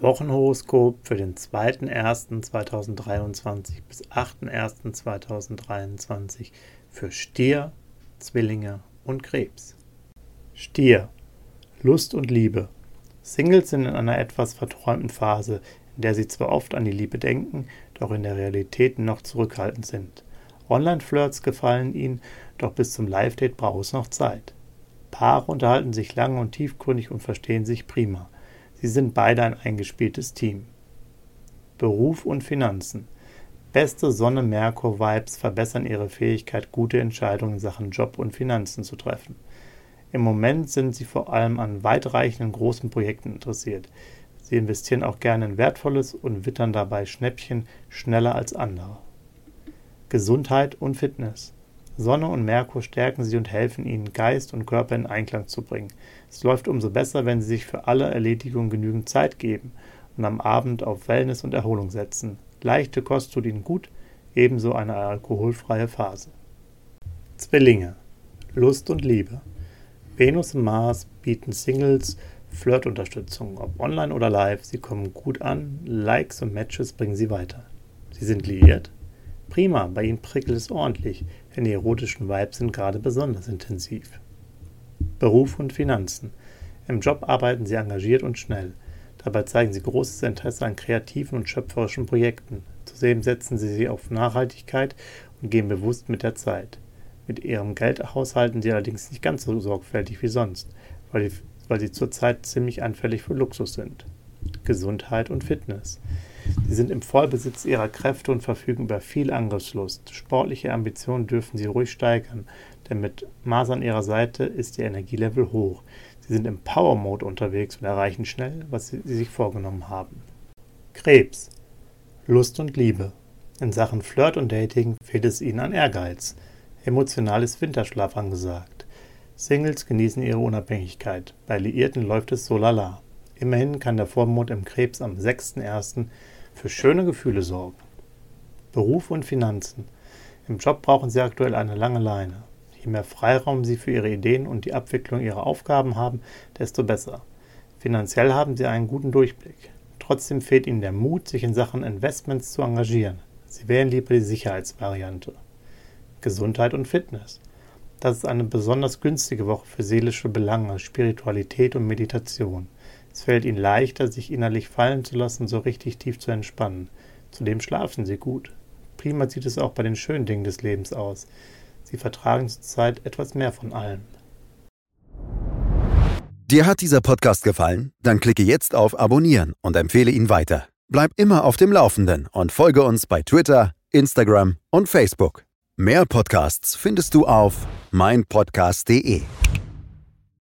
Wochenhoroskop für den 2.1.2023 bis 8.1.2023 für Stier, Zwillinge und Krebs. Stier. Lust und Liebe. Singles sind in einer etwas verträumten Phase, in der sie zwar oft an die Liebe denken, doch in der Realität noch zurückhaltend sind. Online-Flirts gefallen ihnen, doch bis zum Live-Date braucht es noch Zeit. Paare unterhalten sich lange und tiefgründig und verstehen sich prima. Sie sind beide ein eingespieltes Team. Beruf und Finanzen. Beste Sonne-Merkur-Vibes verbessern ihre Fähigkeit, gute Entscheidungen in Sachen Job und Finanzen zu treffen. Im Moment sind sie vor allem an weitreichenden großen Projekten interessiert. Sie investieren auch gerne in Wertvolles und wittern dabei Schnäppchen schneller als andere. Gesundheit und Fitness. Sonne und Merkur stärken sie und helfen ihnen, Geist und Körper in Einklang zu bringen. Es läuft umso besser, wenn sie sich für alle Erledigungen genügend Zeit geben und am Abend auf Wellness und Erholung setzen. Leichte Kost tut ihnen gut, ebenso eine alkoholfreie Phase. Zwillinge. Lust und Liebe. Venus und Mars bieten Singles Flirtunterstützung, ob online oder live. Sie kommen gut an, Likes und Matches bringen sie weiter. Sie sind liiert, Prima, bei ihnen prickelt es ordentlich, denn die erotischen Vibes sind gerade besonders intensiv. Beruf und Finanzen. Im Job arbeiten sie engagiert und schnell. Dabei zeigen sie großes Interesse an kreativen und schöpferischen Projekten. Zudem setzen sie sich auf Nachhaltigkeit und gehen bewusst mit der Zeit. Mit ihrem Geld haushalten sie allerdings nicht ganz so sorgfältig wie sonst, weil sie zurzeit ziemlich anfällig für Luxus sind. Gesundheit und Fitness. Sie sind im Vollbesitz ihrer Kräfte und verfügen über viel Angriffslust. Sportliche Ambitionen dürfen sie ruhig steigern, denn mit Mars an ihrer Seite ist ihr Energielevel hoch. Sie sind im Power-Mode unterwegs und erreichen schnell, was sie sich vorgenommen haben. Krebs. Lust und Liebe. In Sachen Flirt und Dating fehlt es ihnen an Ehrgeiz. Emotional ist Winterschlaf angesagt. Singles genießen ihre Unabhängigkeit. Bei Liierten läuft es so lala. Immerhin kann der Vormond im Krebs am 6.1. für schöne Gefühle sorgen. Beruf und Finanzen. Im Job brauchen Sie aktuell eine lange Leine. Je mehr Freiraum Sie für Ihre Ideen und die Abwicklung Ihrer Aufgaben haben, desto besser. Finanziell haben Sie einen guten Durchblick. Trotzdem fehlt Ihnen der Mut, sich in Sachen Investments zu engagieren. Sie wählen lieber die Sicherheitsvariante. Gesundheit und Fitness. Das ist eine besonders günstige Woche für seelische Belange, Spiritualität und Meditation. Es fällt ihnen leichter, sich innerlich fallen zu lassen, so richtig tief zu entspannen. Zudem schlafen sie gut. Prima sieht es auch bei den schönen Dingen des Lebens aus. Sie vertragen zurzeit etwas mehr von allem. Dir hat dieser Podcast gefallen? Dann klicke jetzt auf Abonnieren und empfehle ihn weiter. Bleib immer auf dem Laufenden und folge uns bei Twitter, Instagram und Facebook. Mehr Podcasts findest du auf meinpodcast.de.